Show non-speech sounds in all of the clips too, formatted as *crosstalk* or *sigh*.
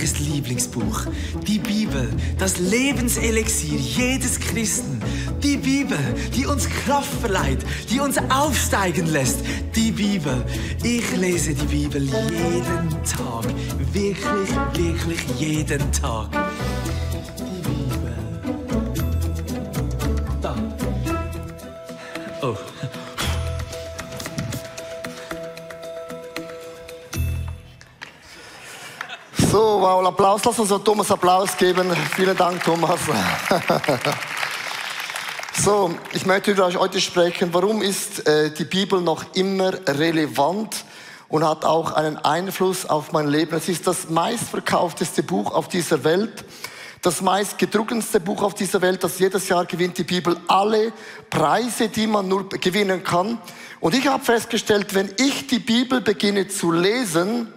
persönliches Lieblingsbuch. Die Bibel, das Lebenselixier jedes Christen. Die Bibel, die uns Kraft verleiht, die uns aufsteigen lässt. Die Bibel. Ich lese die Bibel jeden Tag. Wirklich, wirklich jeden Tag. Wow, Applaus. Lass uns Thomas Applaus geben. Vielen Dank, Thomas. *laughs* so, ich möchte über euch heute sprechen. Warum ist äh, die Bibel noch immer relevant und hat auch einen Einfluss auf mein Leben? Es ist das meistverkaufteste Buch auf dieser Welt. Das meistgedruckendste Buch auf dieser Welt, das jedes Jahr gewinnt die Bibel alle Preise, die man nur gewinnen kann. Und ich habe festgestellt, wenn ich die Bibel beginne zu lesen,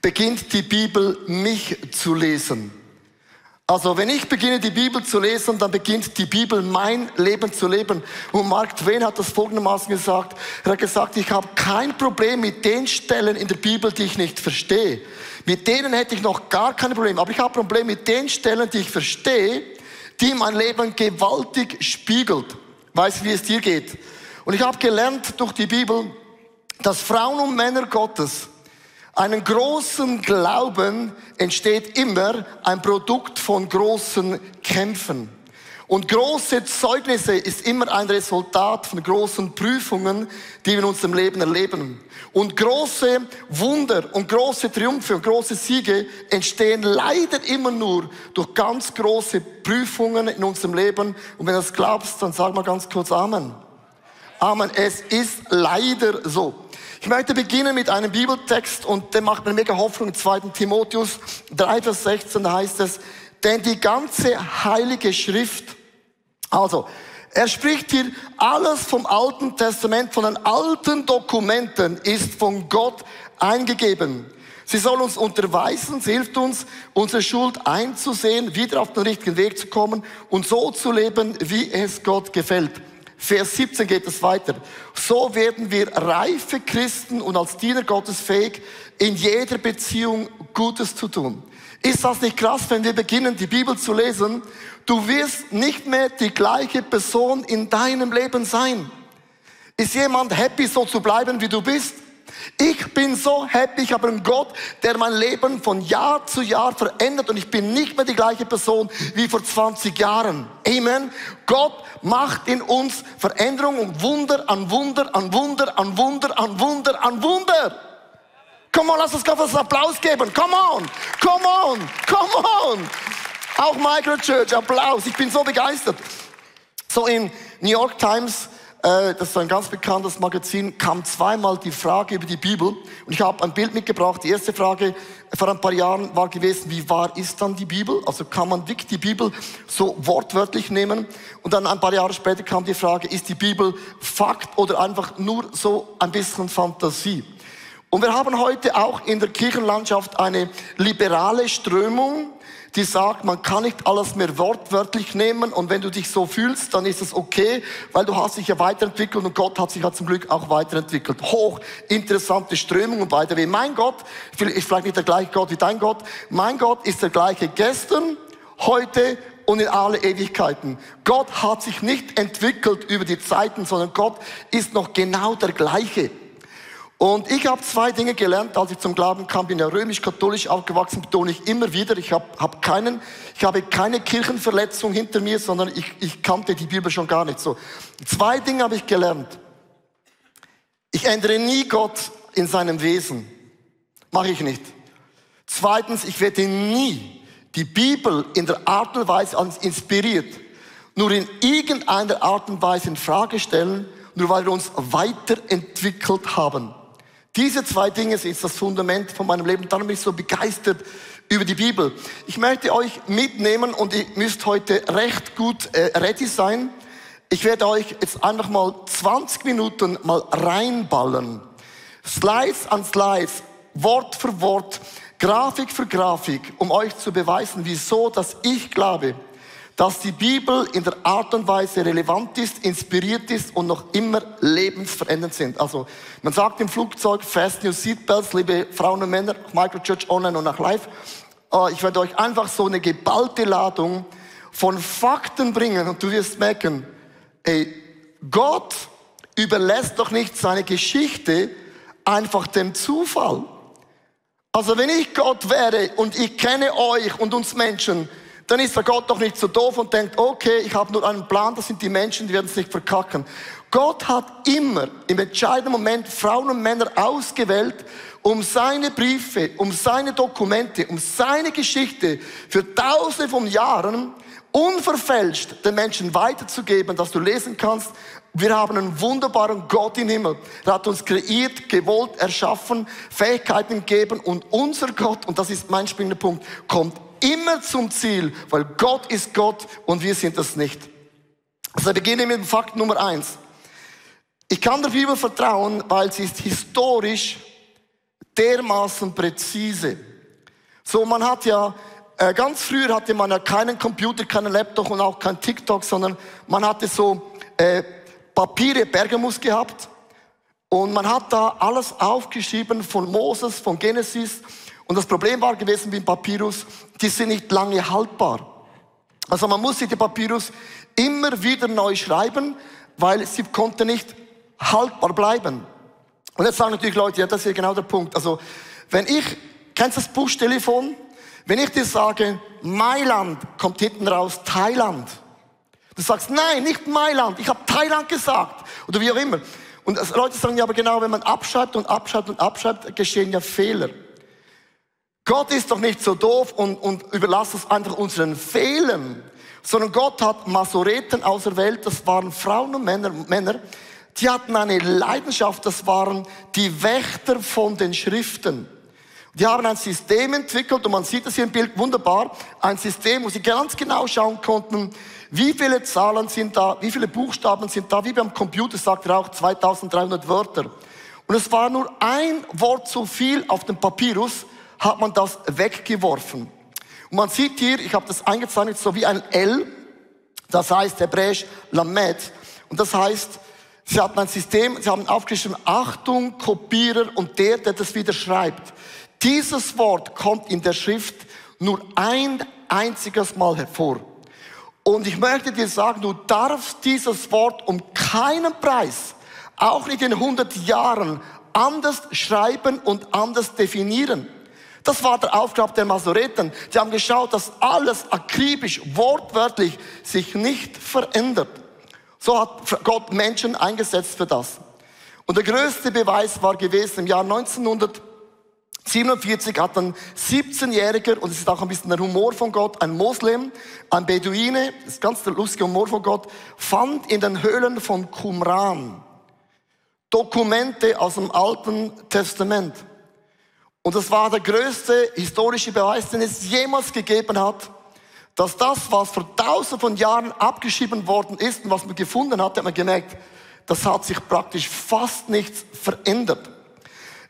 beginnt die Bibel mich zu lesen. Also wenn ich beginne die Bibel zu lesen, dann beginnt die Bibel mein Leben zu leben. Und Mark Twain hat das folgendermaßen gesagt. Er hat gesagt, ich habe kein Problem mit den Stellen in der Bibel, die ich nicht verstehe. Mit denen hätte ich noch gar keine Probleme. Aber ich habe Probleme mit den Stellen, die ich verstehe, die mein Leben gewaltig spiegelt. Weißt du, wie es dir geht? Und ich habe gelernt durch die Bibel, dass Frauen und Männer Gottes einen großen Glauben entsteht immer ein Produkt von großen Kämpfen. Und große Zeugnisse ist immer ein Resultat von großen Prüfungen, die wir in unserem Leben erleben. Und große Wunder und große Triumphe und große Siege entstehen leider immer nur durch ganz große Prüfungen in unserem Leben. Und wenn du das glaubst, dann sag mal ganz kurz Amen. Amen. Es ist leider so. Ich möchte beginnen mit einem Bibeltext und der macht mir mega Hoffnung. 2. Timotheus 3, Vers 16, da heißt es, denn die ganze heilige Schrift, also, er spricht hier alles vom Alten Testament, von den alten Dokumenten ist von Gott eingegeben. Sie soll uns unterweisen, sie hilft uns, unsere Schuld einzusehen, wieder auf den richtigen Weg zu kommen und so zu leben, wie es Gott gefällt. Vers 17 geht es weiter. So werden wir reife Christen und als Diener Gottes fähig, in jeder Beziehung Gutes zu tun. Ist das nicht krass, wenn wir beginnen, die Bibel zu lesen? Du wirst nicht mehr die gleiche Person in deinem Leben sein. Ist jemand happy, so zu bleiben, wie du bist? Ich bin so happy, ich habe einen Gott, der mein Leben von Jahr zu Jahr verändert und ich bin nicht mehr die gleiche Person wie vor 20 Jahren. Amen. Gott macht in uns Veränderung und Wunder an Wunder an Wunder an Wunder an Wunder an Wunder. Come on, lass uns ganz Applaus geben. Come on, come on, come on. Auch Microchurch, Applaus. Ich bin so begeistert. So in New York Times das ist ein ganz bekanntes Magazin, kam zweimal die Frage über die Bibel. Und ich habe ein Bild mitgebracht. Die erste Frage vor ein paar Jahren war gewesen, wie wahr ist dann die Bibel? Also kann man wirklich die Bibel so wortwörtlich nehmen? Und dann ein paar Jahre später kam die Frage, ist die Bibel Fakt oder einfach nur so ein bisschen Fantasie? Und wir haben heute auch in der Kirchenlandschaft eine liberale Strömung, die sagt, man kann nicht alles mehr wortwörtlich nehmen und wenn du dich so fühlst, dann ist es okay, weil du hast dich ja weiterentwickelt und Gott hat sich ja zum Glück auch weiterentwickelt. Hoch interessante Strömung und beide wie mein Gott, ist vielleicht nicht der gleiche Gott wie dein Gott, mein Gott ist der gleiche gestern, heute und in alle Ewigkeiten. Gott hat sich nicht entwickelt über die Zeiten, sondern Gott ist noch genau der gleiche. Und ich habe zwei Dinge gelernt, als ich zum Glauben kam. Bin ja römisch-katholisch aufgewachsen, betone ich immer wieder. Ich habe hab keinen, ich habe keine Kirchenverletzung hinter mir, sondern ich, ich kannte die Bibel schon gar nicht so. Zwei Dinge habe ich gelernt. Ich ändere nie Gott in seinem Wesen. Mache ich nicht. Zweitens, ich werde nie die Bibel in der Art und Weise inspiriert, nur in irgendeiner Art und Weise in Frage stellen, nur weil wir uns weiterentwickelt haben. Diese zwei Dinge sind das Fundament von meinem Leben. Darum bin ich so begeistert über die Bibel. Ich möchte euch mitnehmen und ihr müsst heute recht gut äh, ready sein. Ich werde euch jetzt einfach mal 20 Minuten mal reinballen. Slides an Slides, Wort für Wort, Grafik für Grafik, um euch zu beweisen, wieso, dass ich glaube, dass die Bibel in der Art und Weise relevant ist, inspiriert ist und noch immer lebensverändernd sind. Also man sagt im Flugzeug, fast new seatbelts, liebe Frauen und Männer, Microchurch online und nach live. oh, ich werde euch einfach so eine geballte Ladung von Fakten bringen und du wirst merken, ey, Gott überlässt doch nicht seine Geschichte einfach dem Zufall. Also wenn ich Gott wäre und ich kenne euch und uns Menschen, dann ist der Gott doch nicht so doof und denkt, okay, ich habe nur einen Plan, das sind die Menschen, die werden es nicht verkacken. Gott hat immer im entscheidenden Moment Frauen und Männer ausgewählt, um seine Briefe, um seine Dokumente, um seine Geschichte für tausende von Jahren unverfälscht den Menschen weiterzugeben, dass du lesen kannst. Wir haben einen wunderbaren Gott im Himmel. Er hat uns kreiert, gewollt, erschaffen, Fähigkeiten gegeben und unser Gott, und das ist mein springender Punkt, kommt immer zum Ziel, weil Gott ist Gott und wir sind das nicht. Also beginne mit dem Fakt Nummer eins. Ich kann der Bibel vertrauen, weil sie ist historisch dermaßen präzise. So, man hat ja, äh, ganz früher hatte man ja keinen Computer, keinen Laptop und auch kein TikTok, sondern man hatte so äh, Papiere, Bergamus gehabt. Und man hat da alles aufgeschrieben von Moses, von Genesis. Und das Problem war gewesen wie im Papyrus, die sind nicht lange haltbar. Also man musste die Papyrus immer wieder neu schreiben, weil sie konnte nicht haltbar bleiben. Und jetzt sagen natürlich Leute, ja, das ist ja genau der Punkt. Also, wenn ich, kennst du das Buschtelefon? Wenn ich dir sage, Mailand, kommt hinten raus Thailand. Du sagst, nein, nicht Mailand, ich habe Thailand gesagt. Oder wie auch immer. Und Leute sagen ja, aber genau, wenn man abschreibt und abschreibt und abschreibt, geschehen ja Fehler. Gott ist doch nicht so doof und, und überlasst es einfach unseren Fehlern, sondern Gott hat Masoreten auserwählt, das waren Frauen und Männer, Männer die hatten eine Leidenschaft, das waren die Wächter von den Schriften. Die haben ein System entwickelt und man sieht das hier im Bild wunderbar. Ein System, wo sie ganz genau schauen konnten, wie viele Zahlen sind da, wie viele Buchstaben sind da, wie beim Computer sagt er auch 2300 Wörter. Und es war nur ein Wort zu viel auf dem Papyrus, hat man das weggeworfen. Und man sieht hier, ich habe das eingezeichnet, so wie ein L, das heißt hebräisch Lamed. Und das heißt, Sie hatten ein System, sie haben aufgeschrieben, Achtung, Kopierer und der, der das wieder schreibt. Dieses Wort kommt in der Schrift nur ein einziges Mal hervor. Und ich möchte dir sagen, du darfst dieses Wort um keinen Preis, auch nicht in 100 Jahren, anders schreiben und anders definieren. Das war der Aufgabe der Masoreten. Sie haben geschaut, dass alles akribisch, wortwörtlich sich nicht verändert. So hat Gott Menschen eingesetzt für das. Und der größte Beweis war gewesen im Jahr 1947 hat ein 17-Jähriger, und es ist auch ein bisschen der Humor von Gott, ein Moslem, ein Beduine, das ist ganz der lustige Humor von Gott, fand in den Höhlen von Qumran Dokumente aus dem Alten Testament. Und das war der größte historische Beweis, den es jemals gegeben hat, dass das, was vor tausenden von Jahren abgeschrieben worden ist und was man gefunden hat, hat man gemerkt, das hat sich praktisch fast nichts verändert.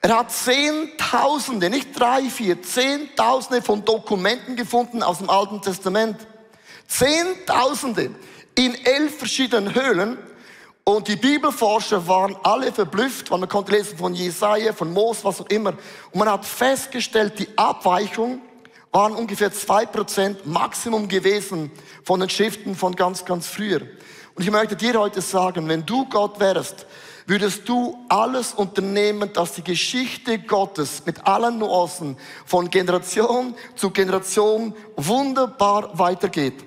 Er hat Zehntausende, nicht drei, vier, Zehntausende von Dokumenten gefunden aus dem Alten Testament. Zehntausende in elf verschiedenen Höhlen. Und die Bibelforscher waren alle verblüfft, weil man konnte lesen von Jesaja, von Mos, was auch immer. Und man hat festgestellt, die Abweichung waren ungefähr zwei Prozent Maximum gewesen von den Schriften von ganz, ganz früher. Und ich möchte dir heute sagen, wenn du Gott wärst, würdest du alles unternehmen, dass die Geschichte Gottes mit allen Nuancen von Generation zu Generation wunderbar weitergeht.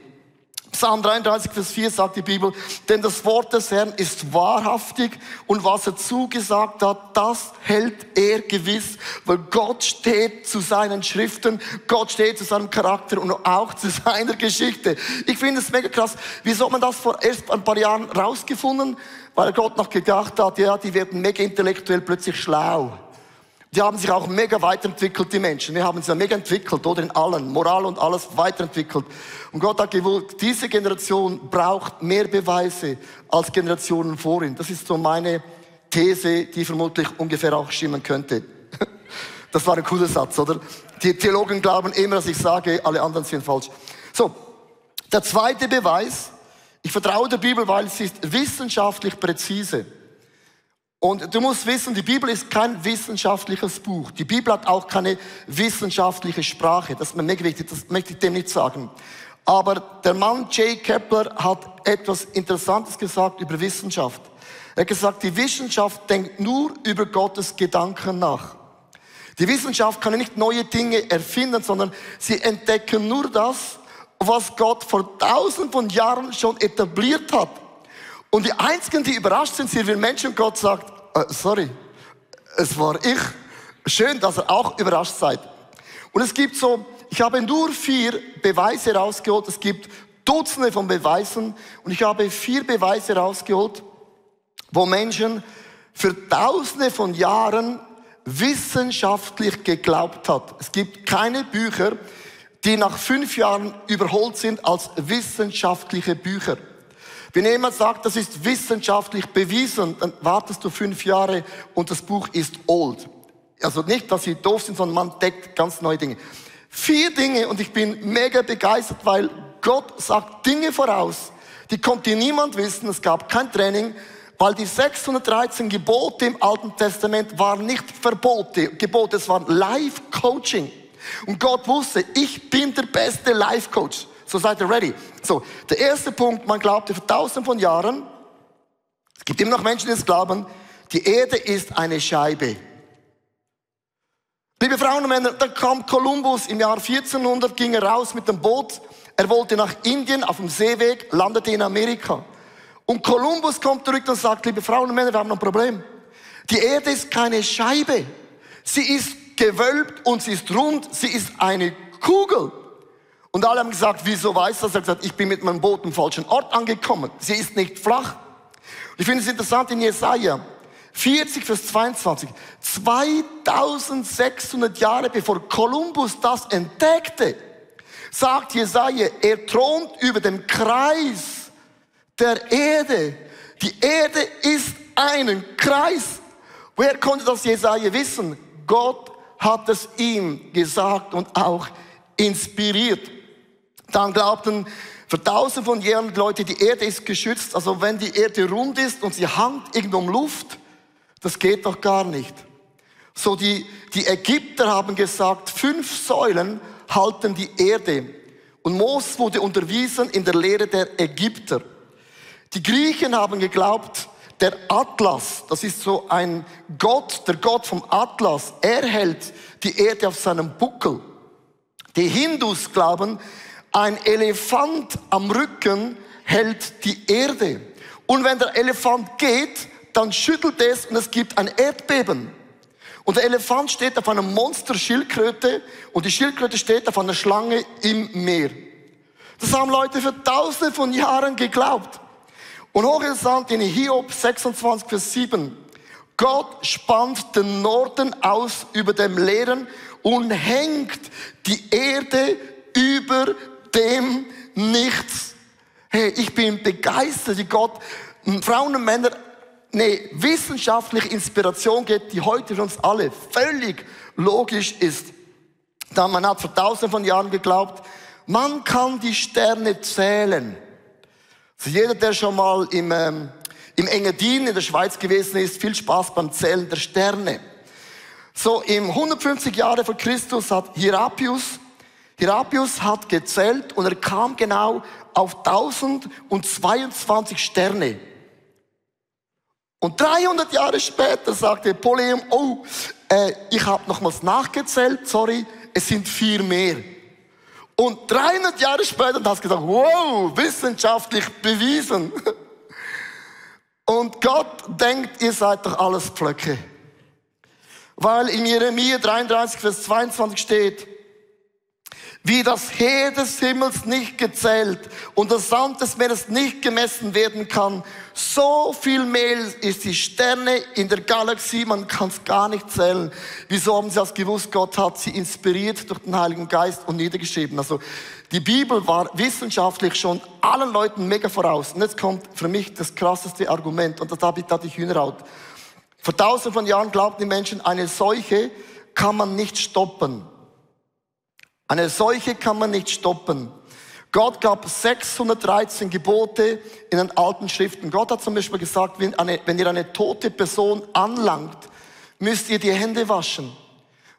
Psalm 33, Vers 4 sagt die Bibel, denn das Wort des Herrn ist wahrhaftig und was er zugesagt hat, das hält er gewiss, weil Gott steht zu seinen Schriften, Gott steht zu seinem Charakter und auch zu *laughs* seiner Geschichte. Ich finde es mega krass. Wieso hat man das vor erst ein paar Jahren rausgefunden? Weil Gott noch gedacht hat, ja, die werden mega intellektuell plötzlich schlau. Die haben sich auch mega weiterentwickelt, die Menschen. Wir haben sich ja mega entwickelt, oder in allen, Moral und alles weiterentwickelt. Und Gott hat gewollt, diese Generation braucht mehr Beweise als Generationen vor ihm. Das ist so meine These, die vermutlich ungefähr auch stimmen könnte. *laughs* Das war ein cooler Satz, oder? Die Theologen glauben immer, dass ich sage, alle anderen sind falsch. So, der zweite Beweis, ich vertraue der Bibel, weil sie ist wissenschaftlich präzise. Und du musst wissen, die Bibel ist kein wissenschaftliches Buch. Die Bibel hat auch keine wissenschaftliche Sprache. Das ist mir mega wichtig, das möchte ich dem nicht sagen. Aber der Mann Jay Kepler hat etwas Interessantes gesagt über Wissenschaft. Er hat gesagt, die Wissenschaft denkt nur über Gottes Gedanken nach. Die Wissenschaft kann nicht neue Dinge erfinden, sondern sie entdecken nur das, was Gott vor tausend von Jahren schon etabliert hat. Und die Einzigen, die überrascht sind, sind, wenn Menschen Gott sagt, äh, sorry, es war ich. Schön, dass ihr auch überrascht seid. Und es gibt so, ich habe nur vier Beweise rausgeholt. Es gibt Dutzende von Beweisen. Und ich habe vier Beweise rausgeholt, wo Menschen für Tausende von Jahren wissenschaftlich geglaubt hat. Es gibt keine Bücher, die nach fünf Jahren überholt sind als wissenschaftliche Bücher. Wenn jemand sagt, das ist wissenschaftlich bewiesen, dann wartest du fünf Jahre und das Buch ist old. Also nicht, dass sie doof sind, sondern man deckt ganz neue Dinge. Vier Dinge und ich bin mega begeistert, weil Gott sagt Dinge voraus, die konnte niemand wissen. Es gab kein Training, weil die 613 Gebote im Alten Testament waren nicht Verbote, Gebote, es waren Life-Coaching. Und Gott wusste, ich bin der beste Life-Coach. So seid ihr ready. So, der erste Punkt, man glaubte vor tausenden von Jahren, es gibt immer noch Menschen, die es glauben, die Erde ist eine Scheibe. Liebe Frauen und Männer, da kam Kolumbus im Jahr 1400, ging er raus mit dem Boot. Er wollte nach Indien auf dem Seeweg, landete in Amerika. Und Kolumbus kommt zurück und sagt, liebe Frauen und Männer, wir haben ein Problem. Die Erde ist keine Scheibe. Sie ist gewölbt und sie ist rund. Sie ist eine Kugel. Und alle haben gesagt, wieso weiß das? Er hat gesagt, ich bin mit meinem Boot am falschen Ort angekommen. Sie ist nicht flach. Ich finde es interessant in Jesaja 40, Vers 22. 2600 Jahre bevor Kolumbus das entdeckte, sagt Jesaja, er thront über dem Kreis der Erde. Die Erde ist ein Kreis. Woher konnte das Jesaja wissen? Gott hat es ihm gesagt und auch inspiriert. Dann glaubten für tausend von Jahren Leute, die Erde ist geschützt. Also wenn die Erde rund ist und sie hangt irgendwo um Luft, das geht doch gar nicht. So die, die Ägypter haben gesagt, fünf Säulen halten die Erde. Und Moses wurde unterwiesen in der Lehre der Ägypter. Die Griechen haben geglaubt, der Atlas, das ist so ein Gott, der Gott vom Atlas, er hält die Erde auf seinem Buckel. Die Hindus glauben, ein Elefant am Rücken hält die Erde. Und wenn der Elefant geht, dann schüttelt es und es gibt ein Erdbeben. Und der Elefant steht auf einer Monster-Schildkröte und die Schildkröte steht auf einer Schlange im Meer. Das haben Leute für tausende von Jahren geglaubt. Und hochinteressant in Hiob 26, Vers 7. Gott spannt den Norden aus über dem Leeren und hängt die Erde über dem Nichts. Hey, ich bin begeistert, wie Gott Frauen und Männer eine wissenschaftliche Inspiration gibt, die heute für uns alle völlig logisch ist. Da man hat vor tausenden von Jahren geglaubt, man kann die Sterne zählen. Für jeder, der schon mal im, ähm, im Engadin in der Schweiz gewesen ist, viel Spaß beim Zählen der Sterne. So, im 150 Jahre vor Christus hat Hierapius Hirapius hat gezählt und er kam genau auf 1022 Sterne. Und 300 Jahre später sagte Poleum, oh, äh, ich habe nochmals nachgezählt, sorry, es sind vier mehr. Und 300 Jahre später hat er gesagt, wow, wissenschaftlich bewiesen. *laughs* Und Gott denkt, ihr seid doch alles Pflöcke. Weil in Jeremia 33, Vers 22 steht, wie das Heer des Himmels nicht gezählt und das Sand des Meeres nicht gemessen werden kann, so viel mehr ist die Sterne in der Galaxie, man kann es gar nicht zählen. Wieso haben sie das gewusst? Gott hat sie inspiriert durch den Heiligen Geist und niedergeschrieben. Also die Bibel war wissenschaftlich schon allen Leuten mega voraus. Und jetzt kommt für mich das krasseste Argument und das habe ich da die Hühnerhaut. Vor tausenden von Jahren glaubten die Menschen, eine Seuche kann man nicht stoppen. Eine Seuche kann man nicht stoppen. Gott gab 613 Gebote in den alten Schriften. Gott hat zum Beispiel gesagt, wenn, eine, wenn ihr eine tote Person anlangt, müsst ihr die Hände waschen.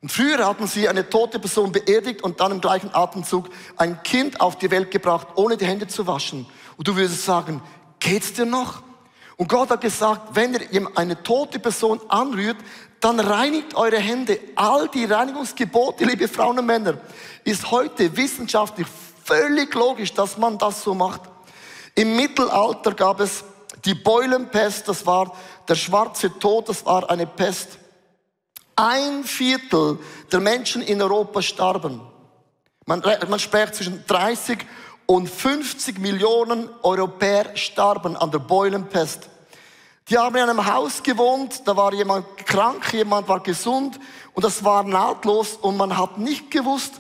Und früher hatten sie eine tote Person beerdigt und dann im gleichen Atemzug ein Kind auf die Welt gebracht, ohne die Hände zu waschen. Und du würdest sagen, geht's dir noch? Und Gott hat gesagt, wenn ihr eine tote Person anrührt, dann reinigt eure Hände. All die Reinigungsgebote, liebe Frauen und Männer, ist heute wissenschaftlich völlig logisch, dass man das so macht. Im Mittelalter gab es die Beulenpest, das war der schwarze Tod, das war eine Pest. Ein Viertel der Menschen in Europa starben. Man, man spricht zwischen 30 und 50 Millionen Europäer starben an der Beulenpest. Die haben in einem Haus gewohnt, da war jemand krank, jemand war gesund und das war nahtlos und man hat nicht gewusst,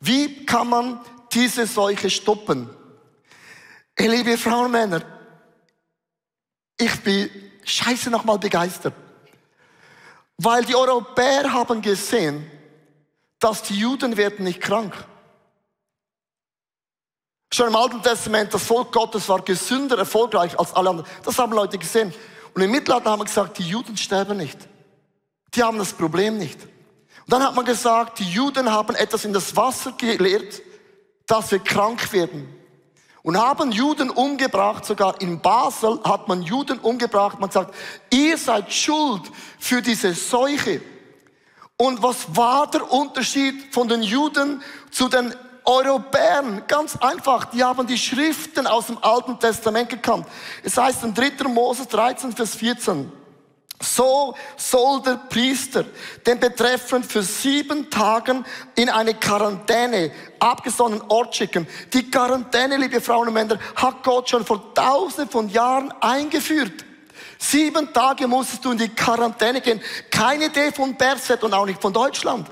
wie kann man diese Seuche stoppen. Liebe Frauen und Männer, ich bin scheiße nochmal begeistert. Weil die Europäer haben gesehen, dass die Juden werden nicht krank. Schon im Alten Testament, das Volk Gottes war gesünder, erfolgreich als alle anderen. Das haben Leute gesehen. Und im Mittelalter haben wir gesagt, die Juden sterben nicht. Die haben das Problem nicht. Und dann hat man gesagt, die Juden haben etwas in das Wasser gelehrt, dass wir krank werden. Und haben Juden umgebracht, sogar in Basel hat man Juden umgebracht. Man sagt, ihr seid schuld für diese Seuche. Und was war der Unterschied von den Juden zu den Europäern? Ganz einfach, die haben die Schriften aus dem Alten Testament gekannt. Es heißt in 3. Mose 13, Vers 14, so soll der Priester den Betreffenden für sieben Tagen in eine Quarantäne, abgesondenen Ort schicken. Die Quarantäne, liebe Frauen und Männer, hat Gott schon vor tausenden von Jahren eingeführt. Sieben Tage musstest du in die Quarantäne gehen. Keine Idee von Berset und auch nicht von Deutschland.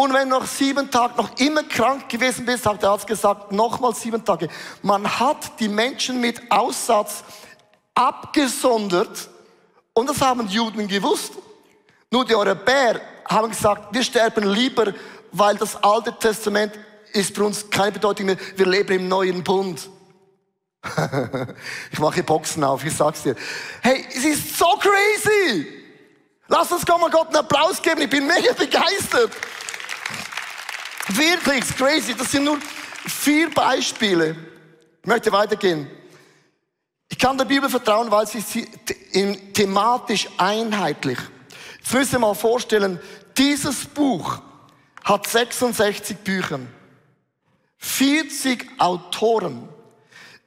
Und wenn du nach sieben Tagen noch immer krank gewesen bist, hat der Arzt gesagt, nochmal sieben Tage. Man hat die Menschen mit Aussatz abgesondert und das haben die Juden gewusst. Nur die Europäer haben gesagt, wir sterben lieber, weil das Alte Testament ist für uns keine Bedeutung mehr. Wir leben im neuen Bund. *laughs* ich mache Boxen auf, ich sag's dir. Hey, es ist so crazy. Lass uns mal Gott einen Applaus geben. Ich bin mega begeistert. Wirklich, it's crazy. Das sind nur vier Beispiele. Ich möchte weitergehen. Ich kann der Bibel vertrauen, weil sie thematisch einheitlich. Jetzt müsst ihr mal vorstellen, dieses Buch hat 66 Bücher, 40 Autoren,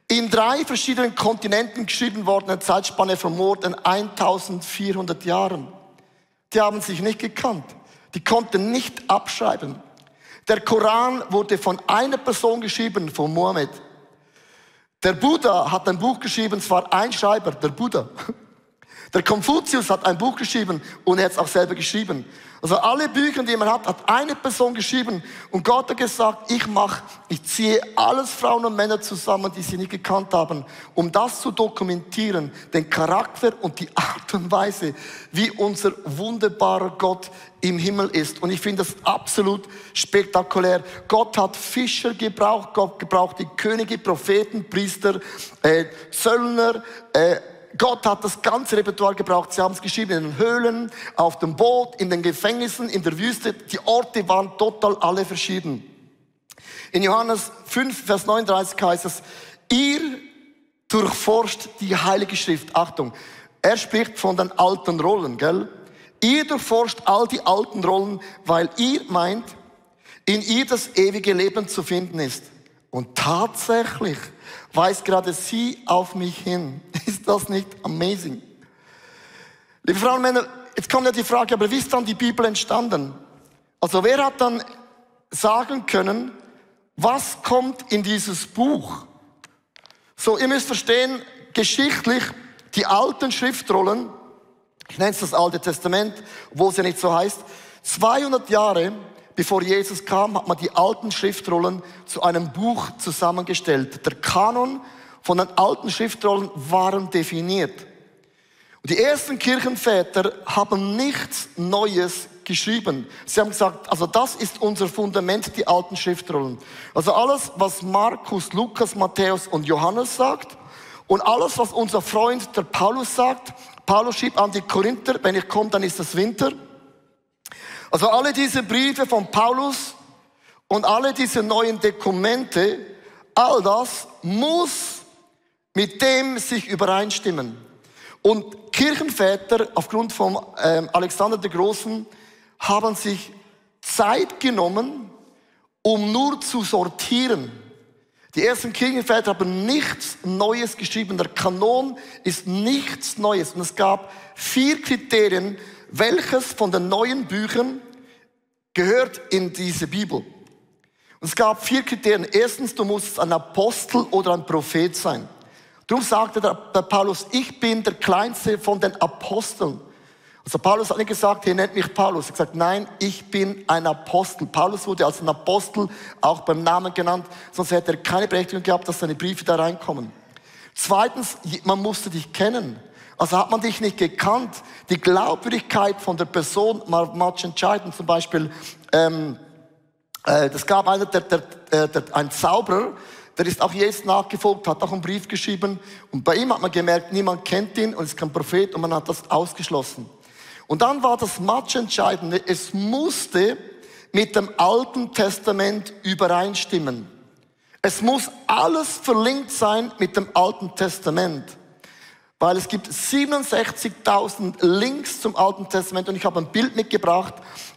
in drei verschiedenen Kontinenten geschrieben worden, eine Zeitspanne von more than 1400 Jahren. Die haben sich nicht gekannt. Die konnten nicht abschreiben. Der Koran wurde von einer Person geschrieben, von Mohammed. Der Buddha hat ein Buch geschrieben, es war ein Schreiber, der Buddha. *laughs* Der Konfuzius hat ein Buch geschrieben und er hat es auch selber geschrieben. Also alle Bücher, die man hat, hat eine Person geschrieben. Und Gott hat gesagt, ich mache, ich ziehe alles Frauen und Männer zusammen, die sie nicht gekannt haben, um das zu dokumentieren, den Charakter und die Art und Weise, wie unser wunderbarer Gott im Himmel ist. Und ich finde das absolut spektakulär. Gott hat Fischer gebraucht, Gott gebraucht die Könige, Propheten, Priester, äh, Zöllner, äh, Gott hat das ganze Repertoire gebraucht. Sie haben es geschrieben in den Höhlen, auf dem Boot, in den Gefängnissen, in der Wüste. Die Orte waren total alle verschieden. In Johannes 5, Vers 39 heißt es, ihr durchforscht die Heilige Schrift. Achtung, er spricht von den alten Rollen, gell? Ihr durchforscht all die alten Rollen, weil ihr meint, in ihr das ewige Leben zu finden ist. Und tatsächlich weist gerade sie auf mich hin. *laughs* Ist das nicht amazing? Liebe Frauen und Männer, jetzt kommt ja die Frage, aber wie ist dann die Bibel entstanden? Also wer hat dann sagen können, was kommt in dieses Buch? So, ihr müsst verstehen, geschichtlich, die alten Schriftrollen, ich nenne es das Alte Testament, wo es ja nicht so heißt, 200 Jahre bevor Jesus kam, hat man die alten Schriftrollen zu einem Buch zusammengestellt. Der Kanon von den alten Schriftrollen waren definiert. Und die ersten Kirchenväter haben nichts Neues geschrieben. Sie haben gesagt, also das ist unser Fundament, die alten Schriftrollen. Also alles, was Markus, Lukas, Matthäus und Johannes sagt und alles, was unser Freund der Paulus sagt. Paulus schrieb an die Korinther, wenn ich komme, dann ist es Winter. Also alle diese Briefe von Paulus und alle diese neuen Dokumente, all das muss mit dem sich übereinstimmen. Und Kirchenväter aufgrund von ähm, Alexander der Großen haben sich Zeit genommen, um nur zu sortieren. Die ersten Kirchenväter haben nichts Neues geschrieben. Der Kanon ist nichts Neues. Und es gab vier Kriterien, welches von den neuen Büchern gehört in diese Bibel. Und es gab vier Kriterien. Erstens, du musst ein Apostel oder ein Prophet sein. Darum sagte der, der Paulus, ich bin der kleinste von den Aposteln. Also Paulus hat nicht gesagt, ihr nennt mich Paulus. Er hat gesagt, nein, ich bin ein Apostel. Paulus wurde als ein Apostel auch beim Namen genannt, sonst hätte er keine Berechtigung gehabt, dass seine Briefe da reinkommen. Zweitens, man musste dich kennen. Also hat man dich nicht gekannt. Die Glaubwürdigkeit von der Person war much entscheidend. Zum Beispiel, ähm, äh, das gab einer, der, der, der, der, ein Zauberer, der ist auch Jesus nachgefolgt, hat auch einen Brief geschrieben. Und bei ihm hat man gemerkt, niemand kennt ihn und ist kein Prophet und man hat das ausgeschlossen. Und dann war das much entscheidende, es musste mit dem Alten Testament übereinstimmen. Es muss alles verlinkt sein mit dem Alten Testament. Weil es gibt 67.000 Links zum Alten Testament und ich habe ein Bild mitgebracht,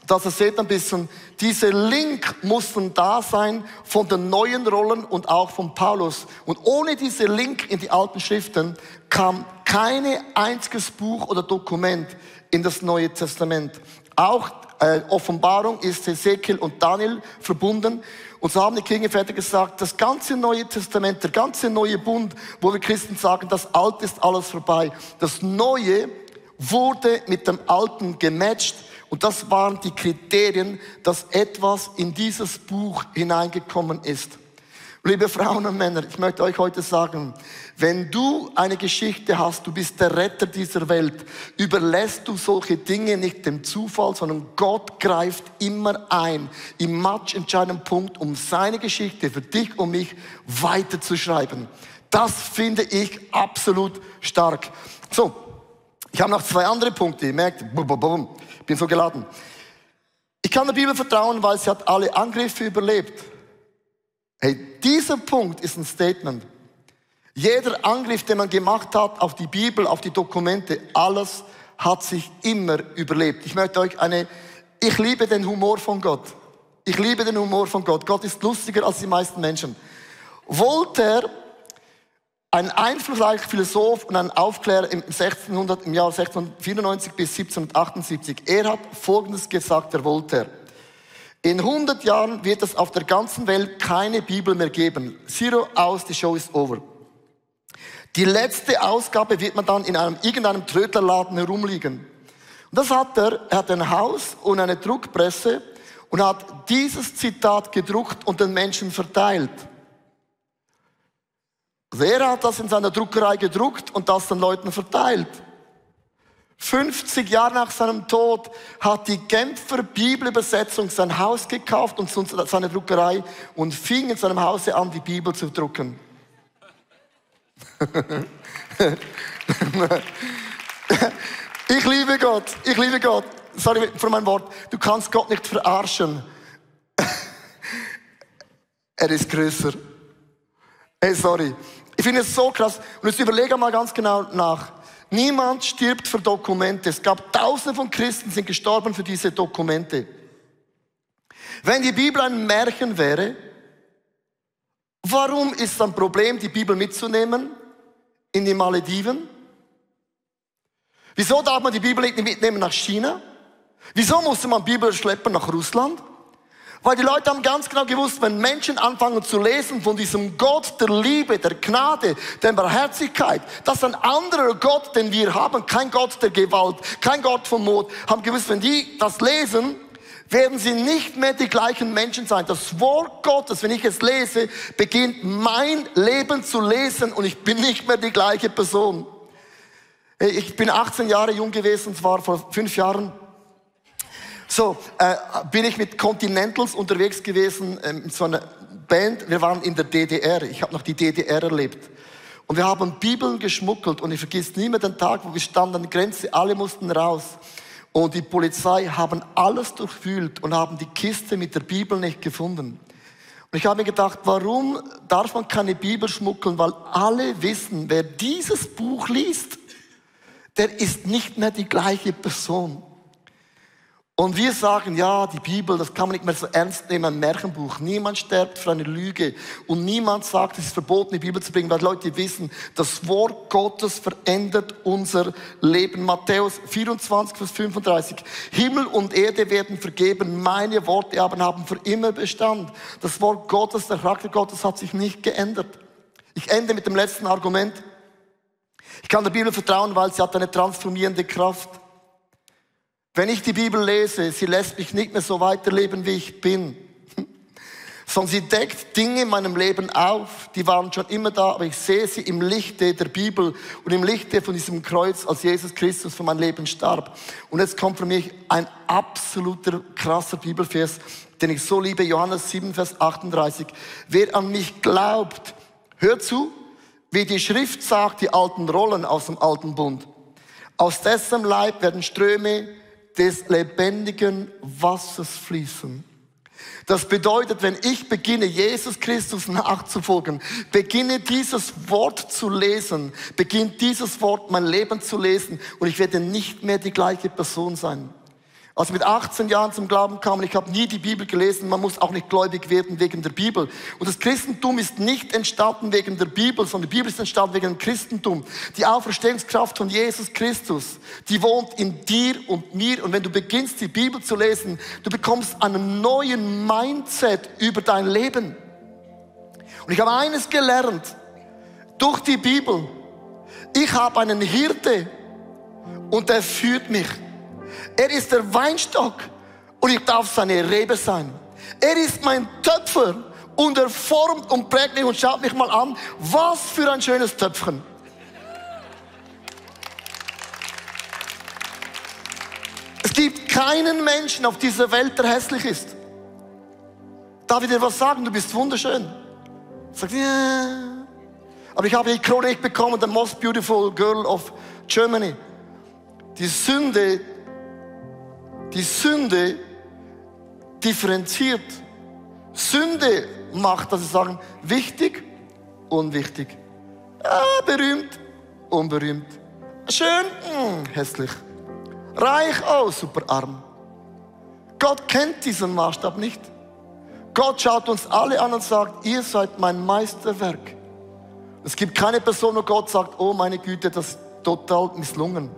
dass ihr seht ein bisschen, diese Link mussten da sein von den neuen Rollen und auch von Paulus. Und ohne diese Link in die alten Schriften kam keine einziges Buch oder Dokument in das Neue Testament. Auch äh, Offenbarung ist Ezekiel und Daniel verbunden. Und so haben die Kirchenväter gesagt, das ganze Neue Testament, der ganze neue Bund, wo wir Christen sagen, das Alte ist alles vorbei. Das Neue wurde mit dem Alten gematcht und das waren die Kriterien, dass etwas in dieses Buch hineingekommen ist. Liebe Frauen und Männer, ich möchte euch heute sagen, wenn du eine Geschichte hast, du bist der Retter dieser Welt, überlässt du solche Dinge nicht dem Zufall, sondern Gott greift immer ein im matchentscheidenden Punkt, um seine Geschichte für dich und mich weiterzuschreiben. Das finde ich absolut stark. So, ich habe noch zwei andere Punkte. Ihr merkt, ich bin so geladen. Ich kann der Bibel vertrauen, weil sie hat alle Angriffe überlebt. Hey, dieser Punkt ist ein Statement. Jeder Angriff, den man gemacht hat auf die Bibel, auf die Dokumente, alles hat sich immer überlebt. Ich möchte euch eine, ich liebe den Humor von Gott. Ich liebe den Humor von Gott. Gott ist lustiger als die meisten Menschen. Voltaire, ein einflussreicher Philosoph und ein Aufklärer im, 1600, im Jahr 1694 bis 1778, er hat Folgendes gesagt, der Voltaire. In 100 Jahren wird es auf der ganzen Welt keine Bibel mehr geben. Zero aus, die Show ist over. Die letzte Ausgabe wird man dann in einem, irgendeinem Trödlerladen herumliegen. Und das hat er, er hat ein Haus und eine Druckpresse und hat dieses Zitat gedruckt und den Menschen verteilt. Also er hat das in seiner Druckerei gedruckt und das den Leuten verteilt. 50 Jahre nach seinem Tod hat die Genfer Bibelübersetzung sein Haus gekauft und seine Druckerei und fing in seinem Hause an, die Bibel zu drucken. *laughs* ich liebe Gott, ich liebe Gott. Sorry für mein Wort. Du kannst Gott nicht verarschen. *laughs* er ist größer. Hey, sorry. Ich finde es so krass. Und jetzt überlege mal ganz genau nach. Niemand stirbt für Dokumente. Es gab tausende von Christen, sind gestorben für diese Dokumente. Wenn die Bibel ein Märchen wäre, warum ist es ein Problem, die Bibel mitzunehmen in die Malediven? Wieso darf man die Bibel nicht mitnehmen nach China? Wieso musste man Bibel schleppen nach Russland? Weil die Leute haben ganz genau gewusst, wenn Menschen anfangen zu lesen von diesem Gott der Liebe, der Gnade, der Barmherzigkeit, das ist ein anderer Gott, den wir haben, kein Gott der Gewalt, kein Gott vom Mord, haben gewusst, wenn die das lesen, werden sie nicht mehr die gleichen Menschen sein. Das Wort Gottes, wenn ich es lese, beginnt mein Leben zu lesen und ich bin nicht mehr die gleiche Person. Ich bin 18 Jahre jung gewesen, zwar vor fünf Jahren So, äh, bin ich mit Continentals unterwegs gewesen, äh, mit so einer Band. Wir waren in der DDR. Ich habe noch die DDR erlebt. Und wir haben Bibeln geschmuggelt und ich vergiss nie mehr den Tag, wo wir standen an der Grenze, alle mussten raus. Und die Polizei haben alles durchwühlt und haben die Kiste mit der Bibel nicht gefunden. Und ich habe mir gedacht, warum darf man keine Bibel schmuggeln? Weil alle wissen, wer dieses Buch liest, der ist nicht mehr die gleiche Person. Und wir sagen, ja, die Bibel, das kann man nicht mehr so ernst nehmen, ein Märchenbuch. Niemand stirbt für eine Lüge. Und niemand sagt, es ist verboten, die Bibel zu bringen, weil Leute wissen, das Wort Gottes verändert unser Leben. Matthäus 24, Vers 35. Himmel und Erde werden vergeben, meine Worte aber haben für immer Bestand. Das Wort Gottes, der Charakter Gottes hat sich nicht geändert. Ich ende mit dem letzten Argument. Ich kann der Bibel vertrauen, weil sie hat eine transformierende Kraft. Wenn ich die Bibel lese, sie lässt mich nicht mehr so weiterleben, wie ich bin, *laughs* sondern sie deckt Dinge in meinem Leben auf, die waren schon immer da, aber ich sehe sie im Lichte der Bibel und im Lichte von diesem Kreuz, als Jesus Christus für mein Leben starb. Und jetzt kommt für mich ein absoluter krasser Bibelvers, den ich so liebe, Johannes 7, Vers 38. Wer an mich glaubt, hört zu, wie die Schrift sagt, die alten Rollen aus dem alten Bund. Aus dessen Leib werden Ströme des lebendigen Wassers fließen. Das bedeutet, wenn ich beginne, Jesus Christus nachzufolgen, beginne dieses Wort zu lesen, beginnt dieses Wort mein Leben zu lesen und ich werde nicht mehr die gleiche Person sein. Als mit 18 Jahren zum Glauben kam, und ich habe nie die Bibel gelesen, man muss auch nicht gläubig werden wegen der Bibel. Und das Christentum ist nicht entstanden wegen der Bibel, sondern die Bibel ist entstanden wegen dem Christentum. Die Auferstehungskraft von Jesus Christus, die wohnt in dir und mir. Und wenn du beginnst, die Bibel zu lesen, du bekommst einen neuen Mindset über dein Leben. Und ich habe eines gelernt, durch die Bibel. Ich habe einen Hirte und der führt mich. Er ist der Weinstock und ich darf seine Rebe sein. Er ist mein Töpfer und er formt und prägt mich und schaut mich mal an. Was für ein schönes Töpfchen. Es gibt keinen Menschen auf dieser Welt, der hässlich ist. Darf ich dir was sagen? Du bist wunderschön. Sagt, ja. Aber ich habe die Chronik bekommen, the most beautiful girl of Germany. Die Sünde die Sünde differenziert. Sünde macht, dass sie sagen, wichtig, unwichtig. Ja, berühmt, unberühmt. Schön, mh, hm, hässlich. Reich, oh, super arm. Gott kennt diesen Maßstab nicht. Gott schaut uns alle an und sagt, ihr seid mein Meisterwerk. Es gibt keine Person, wo Gott sagt, oh meine Güte, das ist total misslungen.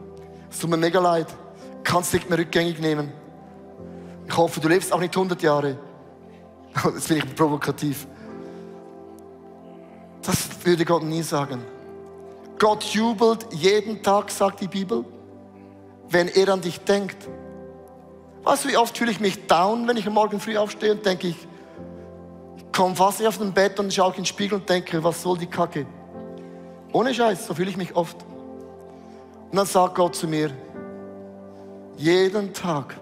Es tut mir mega leid kannst nicht mehr rückgängig nehmen. Ich hoffe, du lebst auch nicht 100 Jahre. *laughs* Das finde ich provokativ. Das würde Gott nie sagen. Gott jubelt jeden Tag, sagt die Bibel, wenn er an dich denkt. Weißt du, wie oft fühle ich mich down, wenn ich am Morgen früh aufstehe und denke ich, ich komme fast nicht auf dem Bett und schaue in den Spiegel und denke, was soll die Kacke? Ohne Scheiß, so fühle ich mich oft. Und dann sagt Gott zu mir, jeden Tag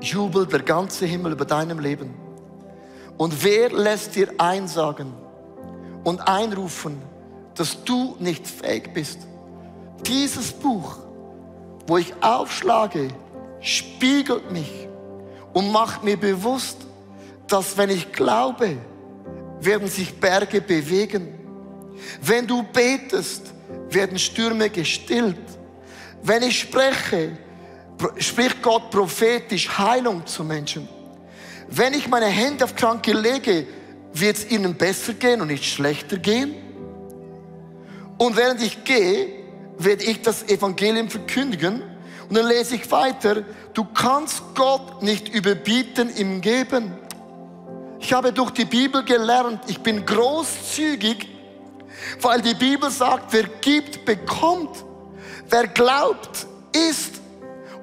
jubelt der ganze Himmel über deinem Leben. Und wer lässt dir einsagen und einrufen, dass du nicht fähig bist? Dieses Buch, wo ich aufschlage, spiegelt mich und macht mir bewusst, dass wenn ich glaube, werden sich Berge bewegen. Wenn du betest, werden Stürme gestillt. Wenn ich spreche, spricht Gott prophetisch Heilung zu Menschen. Wenn ich meine Hände auf Kranke lege, wird es ihnen besser gehen und nicht schlechter gehen. Und während ich gehe, werde ich das Evangelium verkündigen. Und dann lese ich weiter, du kannst Gott nicht überbieten im Geben. Ich habe durch die Bibel gelernt, ich bin großzügig, weil die Bibel sagt, wer gibt, bekommt. Wer glaubt, ist.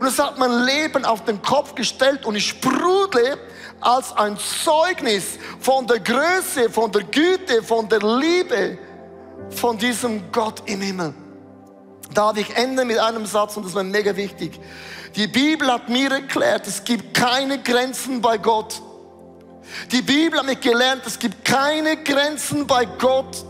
Und es hat mein Leben auf den Kopf gestellt und ich sprudle als ein Zeugnis von der Größe, von der Güte, von der Liebe von diesem Gott im Himmel. Darf ich enden mit einem Satz und das war mega wichtig. Die Bibel hat mir erklärt, es gibt keine Grenzen bei Gott. Die Bibel hat mich gelernt, es gibt keine Grenzen bei Gott.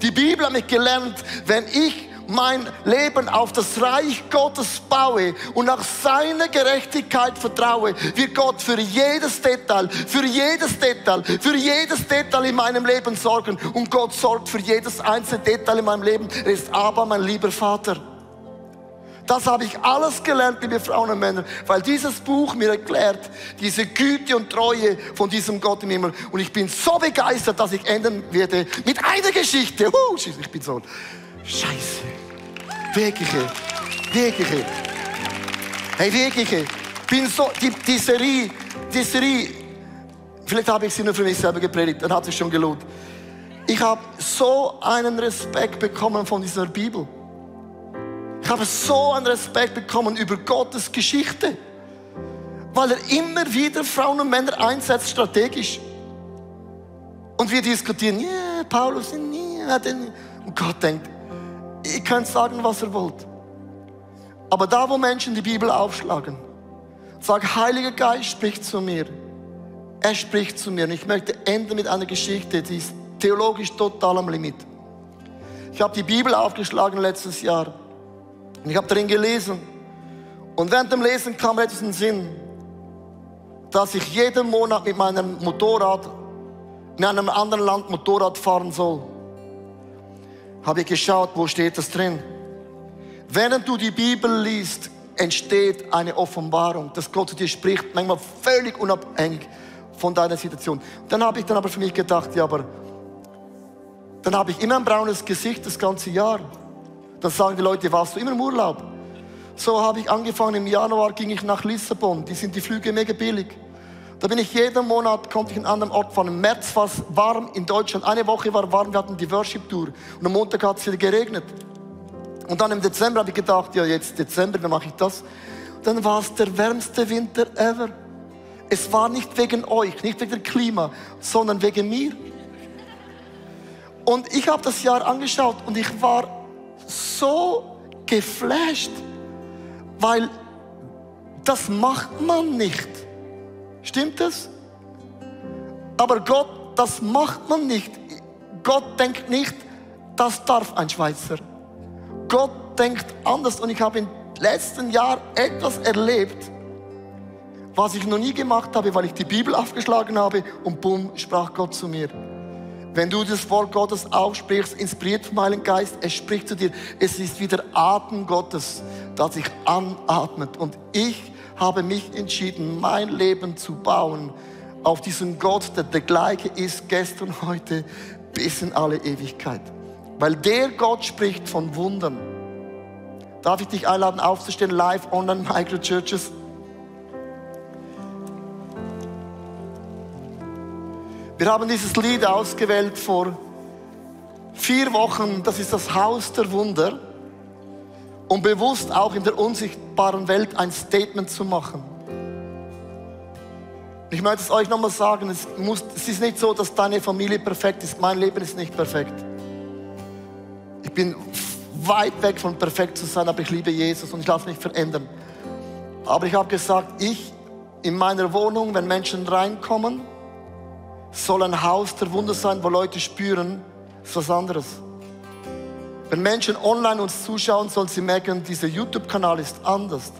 Die Bibel hat mich gelernt, wenn ich mein Leben auf das Reich Gottes baue und nach seiner Gerechtigkeit vertraue, wird Gott für jedes Detail, für jedes Detail, für jedes Detail in meinem Leben sorgen. Und Gott sorgt für jedes einzelne Detail in meinem Leben. Er ist aber mein lieber Vater. Das habe ich alles gelernt, liebe Frauen und Männer, weil dieses Buch mir erklärt, diese Güte und Treue von diesem Gott im Himmel. Und ich bin so begeistert, dass ich enden werde mit einer Geschichte. Uh, ich bin so scheiße. Wirkliche, wirkliche. Hey, wirkliche. Bin so, die, die Serie, die Serie, vielleicht habe ich sie nur für mich selber gepredigt, dann hat sich schon gelohnt. Ich habe so einen Respekt bekommen von dieser Bibel. Ich habe so einen Respekt bekommen über Gottes Geschichte, weil er immer wieder Frauen und Männer einsetzt strategisch. Und wir diskutieren, ja, yeah, Paulus, yeah, und Gott denkt, ihr könnt sagen, was ihr wollt. Aber da, wo Menschen die Bibel aufschlagen, sag, Heiliger Geist spricht zu mir. Er spricht zu mir. Und ich möchte enden mit einer Geschichte, die ist theologisch total am Limit. Ich habe die Bibel aufgeschlagen letztes Jahr. Und ich habe darin gelesen. Und während dem Lesen kam etwas in den Sinn, dass ich jeden Monat mit meinem Motorrad in einem anderen Land Motorrad fahren soll habe ich geschaut, wo steht das drin. Während du die Bibel liest, entsteht eine Offenbarung, dass Gott zu dir spricht, manchmal völlig unabhängig von deiner Situation. Dann habe ich dann aber für mich gedacht, ja, aber dann habe ich immer ein braunes Gesicht das ganze Jahr. Dann sagen die Leute, warst du immer im Urlaub? So habe ich angefangen, im Januar ging ich nach Lissabon, die sind die Flüge mega billig. Da bin ich jeden Monat, konnte ich in einem anderen Ort fahren. Im März war es warm in Deutschland. Eine Woche war warm, wir hatten die Worship-Tour. Und am Montag hat es wieder geregnet. Und dann im Dezember habe ich gedacht, ja jetzt Dezember, wie mache ich das? Dann war es der wärmste Winter ever. Es war nicht wegen euch, nicht wegen dem Klima, sondern wegen mir. Und ich habe das Jahr angeschaut und ich war so geflasht, weil das macht man nicht. Stimmt das? Aber Gott, das macht man nicht. Gott denkt nicht, das darf ein Schweizer. Gott denkt anders und ich habe im letzten Jahr etwas erlebt, was ich noch nie gemacht habe, weil ich die Bibel aufgeschlagen habe und bumm, sprach Gott zu mir. Wenn du das Wort Gottes aussprichst, inspiriert vom Heiligen Geist, es spricht zu dir. Es ist wieder Atem Gottes, das sich anatmet. Und ich habe mich entschieden, mein Leben zu bauen auf diesen Gott, der der gleiche ist gestern, heute, bis in alle Ewigkeit. Weil der Gott spricht von Wundern. Darf ich dich einladen, aufzustehen, live, online, Microchurches? Wir haben dieses Lied ausgewählt vor vier Wochen. Das ist das Haus der Wunder um bewusst auch in der unsichtbaren Welt ein Statement zu machen. Ich möchte es euch nochmal sagen, es, muss, es ist nicht so, dass deine Familie perfekt ist. Mein Leben ist nicht perfekt. Ich bin weit weg von perfekt zu sein, aber ich liebe Jesus und ich lasse mich verändern. Aber ich habe gesagt, ich in meiner Wohnung, wenn Menschen reinkommen, soll ein Haus der Wunder sein, wo Leute spüren, ist was anderes. Wenn Menschen online uns zuschauen, sollen sie merken, dieser YouTube-Kanal ist anders.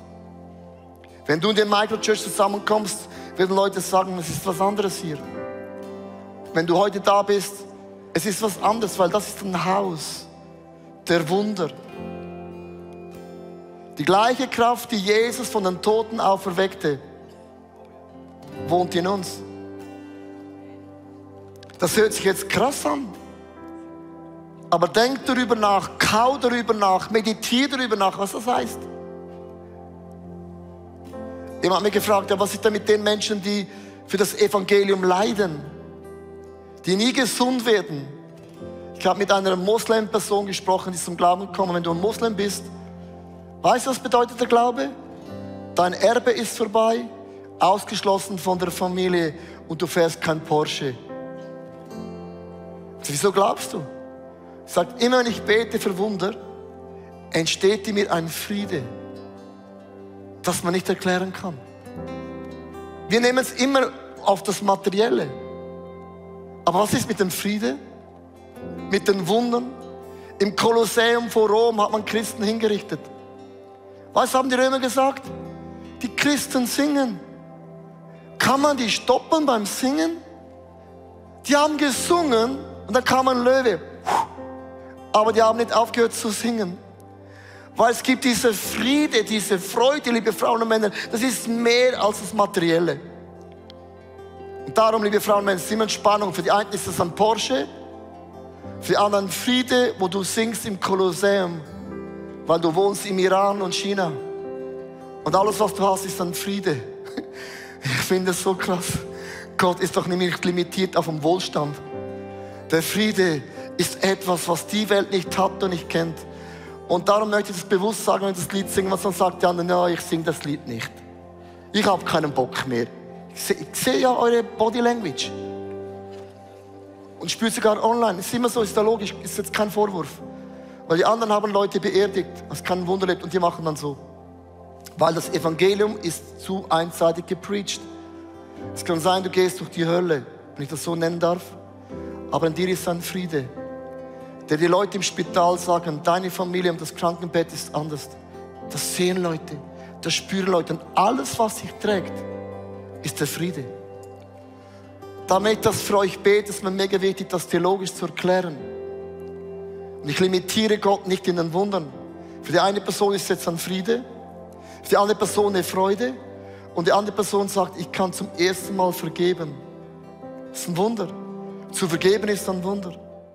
Wenn du in den Microchurch zusammenkommst, werden Leute sagen, es ist was anderes hier. Wenn du heute da bist, es ist was anderes, weil das ist ein Haus der Wunder. Die gleiche Kraft, die Jesus von den Toten auferweckte, wohnt in uns. Das hört sich jetzt krass an. Aber denk darüber nach, kau darüber nach, meditiere darüber nach, was das heißt. Jemand hat mich gefragt, ja, was ist denn mit den Menschen, die für das Evangelium leiden, die nie gesund werden? Ich habe mit einer Moslem-Person gesprochen, die zum Glauben gekommen. Wenn du ein Moslem bist, weißt du, was bedeutet der Glaube? Dein Erbe ist vorbei, ausgeschlossen von der Familie und du fährst kein Porsche. Wieso glaubst du? Sagt, immer wenn ich bete für Wunder, entsteht in mir ein Friede. das man nicht erklären kann. Wir nehmen es immer auf das Materielle. Aber was ist mit dem Friede? Mit den Wundern? Im Kolosseum vor Rom hat man Christen hingerichtet. Was haben die Römer gesagt? Die Christen singen. Kann man die stoppen beim Singen? Die haben gesungen und dann kam ein Löwe. Aber die haben nicht aufgehört zu singen. Weil es gibt diese Friede, diese Freude, liebe Frauen und Männer, das ist mehr als das Materielle. Und darum, liebe Frauen und Männer, ist immer Entspannung. Für die einen ist es ein Porsche, für die anderen Friede, wo du singst im Kolosseum, weil du wohnst im Iran und China. Und alles, was du hast, ist ein Friede. *laughs* Ich finde es so krass. Gott ist doch nicht limitiert auf den Wohlstand. Der Friede ist etwas, was die Welt nicht hat und nicht kennt. Und darum möchte ich das bewusst sagen, wenn ich das Lied singe, was dann sagt die anderen, ja, ich singe das Lied nicht. Ich habe keinen Bock mehr. Ich sehe, sehe ja eure Body Language. Und spüre sogar online. Ist immer so, ist da logisch, ist jetzt kein Vorwurf. Weil die anderen haben Leute beerdigt, was kein Wunder lebt, und die machen dann so. Weil das Evangelium ist zu einseitig gepreacht. Es kann sein, du gehst durch die Hölle, wenn ich das so nennen darf. Aber in dir ist ein Friede, der die Leute im Spital sagen, deine Familie und das Krankenbett ist anders. Das sehen Leute, das spüren Leute. Und alles, was sich trägt, ist der Friede. Damit das für euch bete, ist mir mega wichtig, das theologisch zu erklären. Und ich limitiere Gott nicht in den Wundern. Für die eine Person ist jetzt ein Friede, für die andere Person eine Freude und die andere Person sagt, ich kann zum ersten Mal vergeben. Das ist ein Wunder. Zu vergeben ist ein Wunder.